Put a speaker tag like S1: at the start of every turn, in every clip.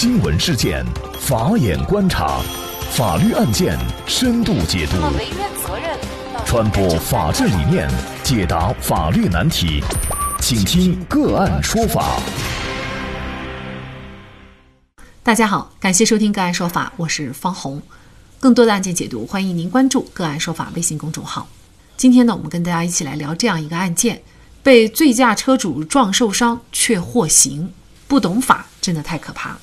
S1: 新闻事件，法眼观察，法律案件深度解读，传播法治理念，解答法律难题，请听个案说法。
S2: 大家好，感谢收听个案说法，我是方红。更多的案件解读，欢迎您关注个案说法微信公众号。今天呢，我们跟大家一起来聊这样一个案件：被醉驾车主撞受伤却获刑，不懂法真的太可怕了。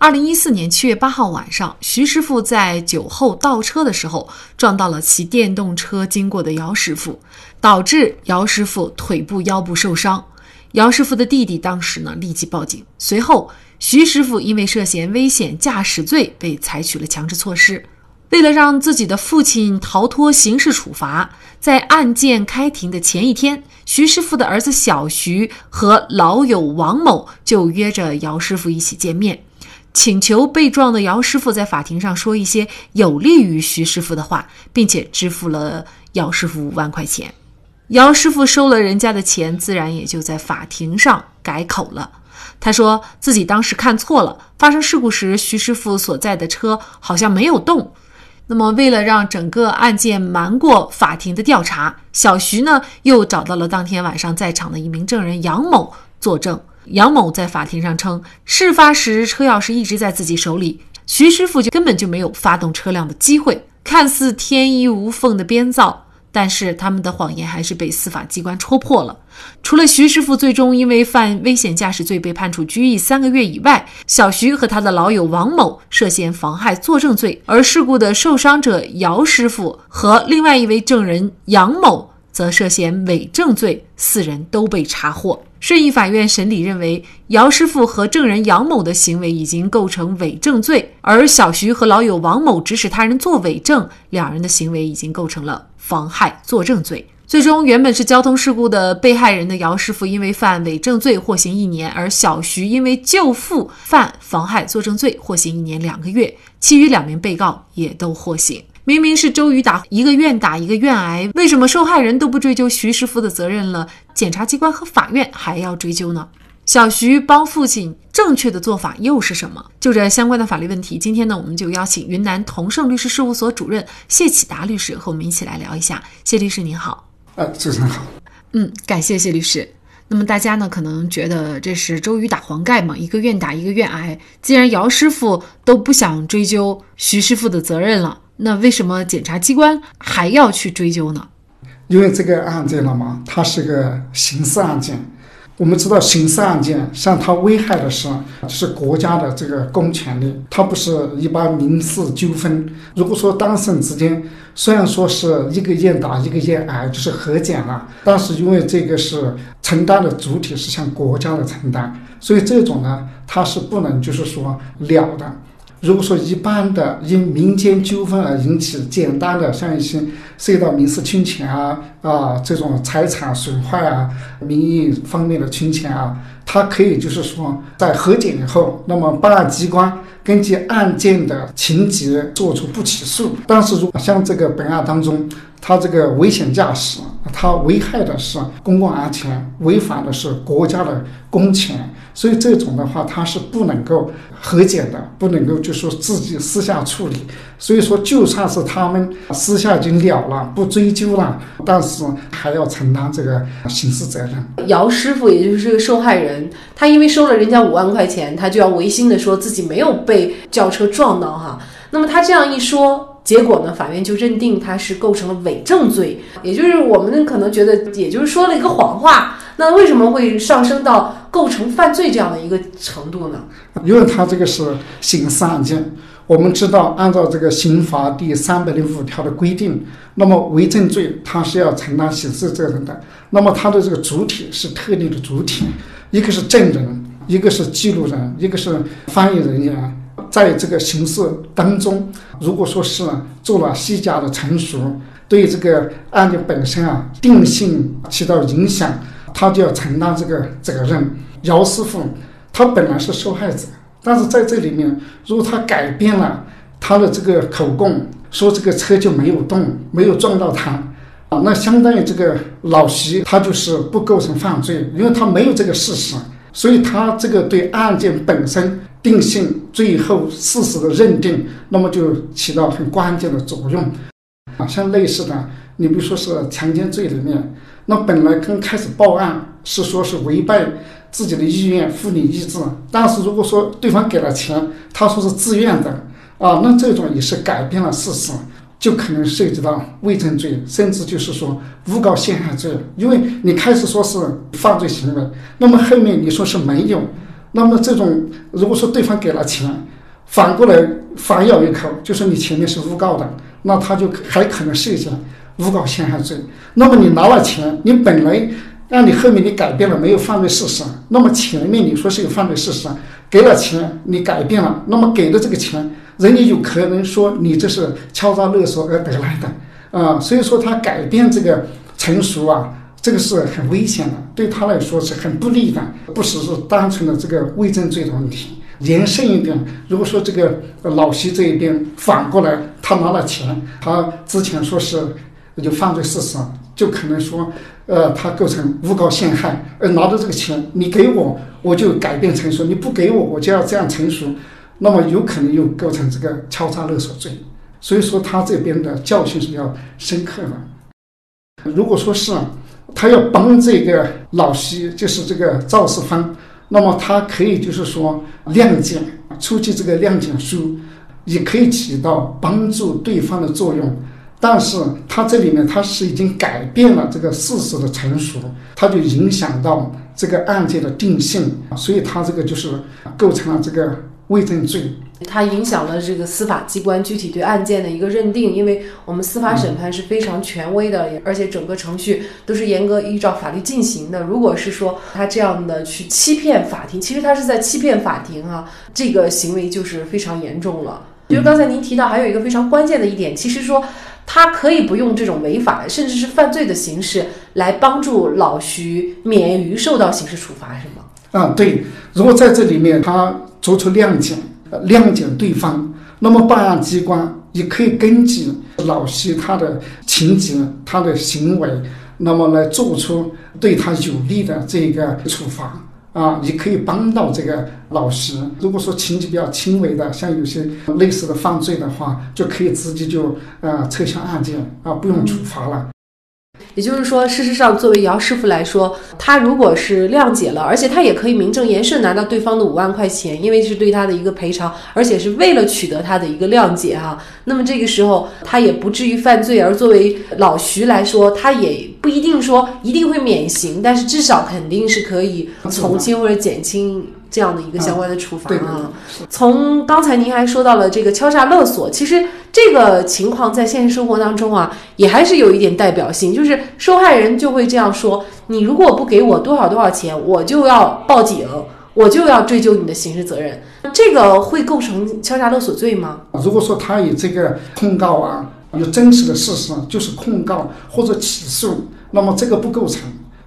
S2: 二零一四年七月八号晚上，徐师傅在酒后倒车的时候，撞到了骑电动车经过的姚师傅，导致姚师傅腿部、腰部受伤。姚师傅的弟弟当时呢立即报警，随后徐师傅因为涉嫌危险驾驶罪被采取了强制措施。为了让自己的父亲逃脱刑事处罚，在案件开庭的前一天，徐师傅的儿子小徐和老友王某就约着姚师傅一起见面。请求被撞的姚师傅在法庭上说一些有利于徐师傅的话，并且支付了姚师傅五万块钱。姚师傅收了人家的钱，自然也就在法庭上改口了。他说自己当时看错了，发生事故时徐师傅所在的车好像没有动。那么，为了让整个案件瞒过法庭的调查，小徐呢又找到了当天晚上在场的一名证人杨某作证。杨某在法庭上称，事发时车钥匙一直在自己手里，徐师傅就根本就没有发动车辆的机会。看似天衣无缝的编造，但是他们的谎言还是被司法机关戳破了。除了徐师傅最终因为犯危险驾驶罪被判处拘役三个月以外，小徐和他的老友王某涉嫌妨害作证罪，而事故的受伤者姚师傅和另外一位证人杨某则涉嫌伪证罪，四人都被查获。顺义法院审理认为，姚师傅和证人杨某的行为已经构成伪证罪，而小徐和老友王某指使他人作伪证，两人的行为已经构成了妨害作证罪。最终，原本是交通事故的被害人的姚师傅因为犯伪证罪获刑一年，而小徐因为救父犯妨害作证罪获刑一年两个月，其余两名被告也都获刑。明明是周瑜打一个愿打一个愿挨，为什么受害人都不追究徐师傅的责任了，检察机关和法院还要追究呢？小徐帮父亲正确的做法又是什么？就这相关的法律问题，今天呢，我们就邀请云南同盛律师事务所主任谢启达律师和我们一起来聊一下。谢律师您好，
S3: 呃，主持人好，
S2: 嗯，感谢谢律师。那么大家呢可能觉得这是周瑜打黄盖嘛，一个愿打一个愿挨。既然姚师傅都不想追究徐师傅的责任了。那为什么检察机关还要去追究呢？
S3: 因为这个案件了嘛，它是个刑事案件。我们知道，刑事案件像它危害的是是国家的这个公权力，它不是一般民事纠纷。如果说当事人之间虽然说是一个愿打一个愿挨，就是和解了，但是因为这个是承担的主体是向国家的承担，所以这种呢，它是不能就是说了的。如果说一般的因民间纠纷而引起简单的像一些涉及到民事侵权啊啊这种财产损坏啊名誉方面的侵权啊，它可以就是说在和解以后，那么办案机关根据案件的情节做出不起诉。但是如果像这个本案当中，他这个危险驾驶，他危害的是公共安全，违反的是国家的公权，所以这种的话，他是不能够和解的，不能够就说自己私下处理。所以说，就算是他们私下已经了了，不追究了，但是还要承担这个刑事责任。
S2: 姚师傅也就是这个受害人，他因为收了人家五万块钱，他就要违心的说自己没有被轿车撞到哈。那么他这样一说。结果呢？法院就认定他是构成了伪证罪，也就是我们可能觉得，也就是说了一个谎话。那为什么会上升到构成犯罪这样的一个程度呢？
S3: 因为他这个是刑事案件，我们知道，按照这个刑法第三百零五条的规定，那么伪证罪他是要承担刑事责任的。那么他的这个主体是特定的主体，一个是证人，一个是记录人，一个是翻译人员。在这个刑事当中，如果说是做了虚假的陈述，对这个案件本身啊定性起到影响，他就要承担这个责任。姚师傅他本来是受害者，但是在这里面，如果他改变了他的这个口供，说这个车就没有动，没有撞到他，啊，那相当于这个老徐他就是不构成犯罪，因为他没有这个事实。所以他这个对案件本身定性、最后事实的认定，那么就起到很关键的作用。啊，像类似的，你比如说是强奸罪里面，那本来刚开始报案是说是违背自己的意愿、妇女意志，但是如果说对方给了钱，他说是自愿的，啊，那这种也是改变了事实。就可能涉及到伪证罪，甚至就是说诬告陷害罪，因为你开始说是犯罪行为，那么后面你说是没有，那么这种如果说对方给了钱，反过来反咬一口，就说你前面是诬告的，那他就还可能涉嫌诬告陷害罪。那么你拿了钱，你本来让你后面你改变了没有犯罪事实，那么前面你说是有犯罪事实，给了钱你改变了，那么给的这个钱。人家有可能说你这是敲诈勒索而得来的，啊，所以说他改变这个陈述啊，这个是很危险的，对他来说是很不利的，不只是单纯的这个伪证罪的问题。延伸一点，如果说这个老徐这一边反过来，他拿了钱，他之前说是就犯罪事实，就可能说，呃，他构成诬告陷害，而拿着这个钱，你给我，我就改变陈述；你不给我，我就要这样陈述。那么有可能又构成这个敲诈勒索罪，所以说他这边的教训是要深刻的。如果说是他要帮这个老徐，就是这个肇事方，那么他可以就是说谅解，出具这个谅解书，也可以起到帮助对方的作用。但是他这里面他是已经改变了这个事实的陈述，他就影响到这个案件的定性，所以他这个就是构成了这个。伪证罪，
S2: 它影响了这个司法机关具体对案件的一个认定，因为我们司法审判是非常权威的，而且整个程序都是严格依照法律进行的。如果是说他这样的去欺骗法庭，其实他是在欺骗法庭啊，这个行为就是非常严重了。就是刚才您提到还有一个非常关键的一点，其实说他可以不用这种违法甚至是犯罪的形式来帮助老徐免于受到刑事处罚，是吗？
S3: 啊，对。如果在这里面他。做出谅解，谅解对方，那么办案机关也可以根据老徐他的情节、他的行为，那么来做出对他有利的这个处罚啊，你可以帮到这个老师。如果说情节比较轻微的，像有些类似的犯罪的话，就可以直接就呃撤销案件啊，不用处罚了。
S2: 也就是说，事实上，作为姚师傅来说，他如果是谅解了，而且他也可以名正言顺拿到对方的五万块钱，因为是对他的一个赔偿，而且是为了取得他的一个谅解哈。那么这个时候，他也不至于犯罪。而作为老徐来说，他也不一定说一定会免刑，但是至少肯定是可以从轻或者减轻。这样的一个相关的处罚啊，从刚才您还说到了这个敲诈勒索，其实这个情况在现实生活当中啊，也还是有一点代表性，就是受害人就会这样说：你如果不给我多少多少钱，我就要报警，我就要追究你的刑事责任。这个会构成敲诈勒索罪吗？
S3: 如果说他有这个控告啊，有真实的事实，就是控告或者起诉，那么这个不构成。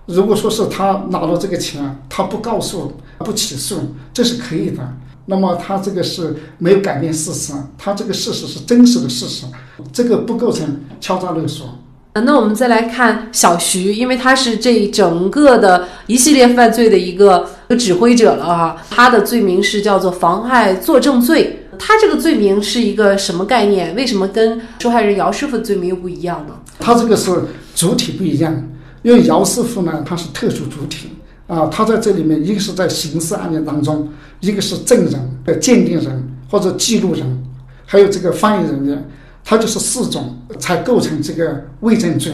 S3: 如果说是他拿了这个钱，他不告诉、不起诉，这是可以的。那么他这个是没有改变事实，他这个事实是真实的事实，这个不构成敲诈勒索。
S2: 那我们再来看小徐，因为他是这整个的一系列犯罪的一个指挥者了哈。他的罪名是叫做妨害作证罪，他这个罪名是一个什么概念？为什么跟受害人姚师傅的罪名又不一样呢？
S3: 他这个是主体不一样。因为姚师傅呢，他是特殊主体啊，他在这里面，一个是在刑事案件当中，一个是证人、的鉴定人或者记录人，还有这个翻译人员，他就是四种才构成这个伪证罪、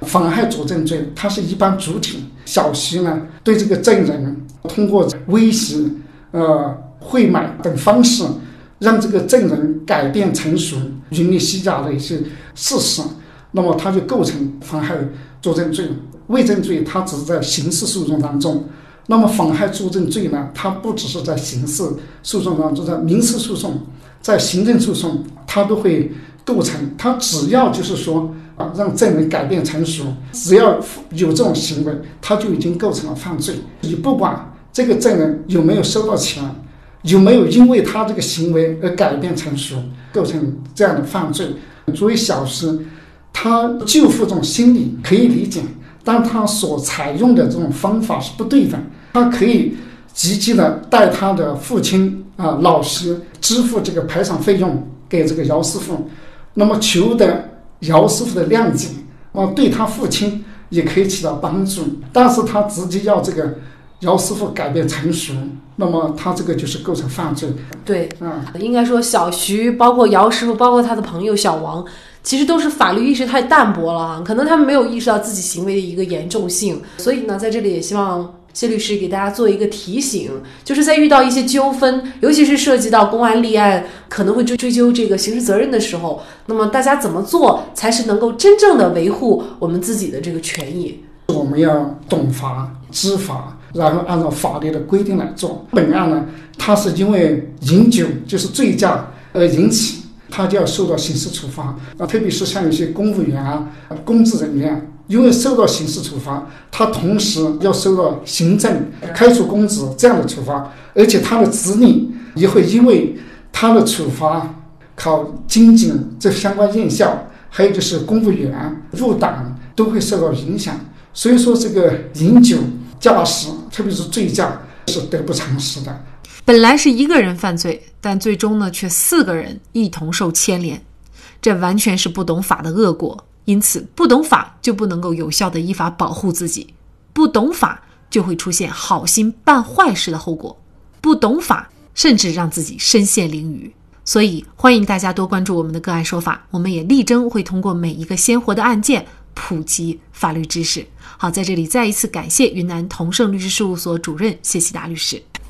S3: 妨害作证罪。他是一般主体，小徐呢对这个证人通过威胁、呃贿买等方式，让这个证人改变陈述、云里虚假的一些事实，那么他就构成妨害。作证罪了、伪证罪，它只是在刑事诉讼当中；那么妨害作证罪呢？它不只是在刑事诉讼当中，在民事诉讼、在行政诉讼，它都会构成。它只要就是说啊，让证人改变陈述，只要有这种行为，他就已经构成了犯罪。你不管这个证人有没有收到钱，有没有因为他这个行为而改变陈述，构成这样的犯罪。作为小事。他救父这种心理可以理解，但他所采用的这种方法是不对的。他可以积极的带他的父亲啊老师支付这个赔偿费用给这个姚师傅，那么求得姚师傅的谅解，啊，对他父亲也可以起到帮助。但是他直接要这个姚师傅改变成熟，那么他这个就是构成犯罪。
S2: 对，嗯，应该说小徐，包括姚师傅，包括他的朋友小王。其实都是法律意识太淡薄了哈，可能他们没有意识到自己行为的一个严重性，所以呢，在这里也希望谢律师给大家做一个提醒，就是在遇到一些纠纷，尤其是涉及到公安立案，可能会追追究这个刑事责任的时候，那么大家怎么做才是能够真正的维护我们自己的这个权益？
S3: 我们要懂法、知法，然后按照法律的规定来做。本案呢，它是因为饮酒就是醉驾而引起。他就要受到刑事处罚啊，特别是像一些公务员啊、公职人员，因为受到刑事处罚，他同时要受到行政开除公职这样的处罚，而且他的子女也会因为他的处罚考经警这相关院校，还有就是公务员入党都会受到影响。所以说，这个饮酒驾驶，特别是醉驾，是得不偿失的。
S2: 本来是一个人犯罪，但最终呢，却四个人一同受牵连，这完全是不懂法的恶果。因此，不懂法就不能够有效的依法保护自己，不懂法就会出现好心办坏事的后果，不懂法甚至让自己身陷囹圄。所以，欢迎大家多关注我们的个案说法，我们也力争会通过每一个鲜活的案件普及法律知识。好，在这里再一次感谢云南同盛律师事务所主任谢希达律师。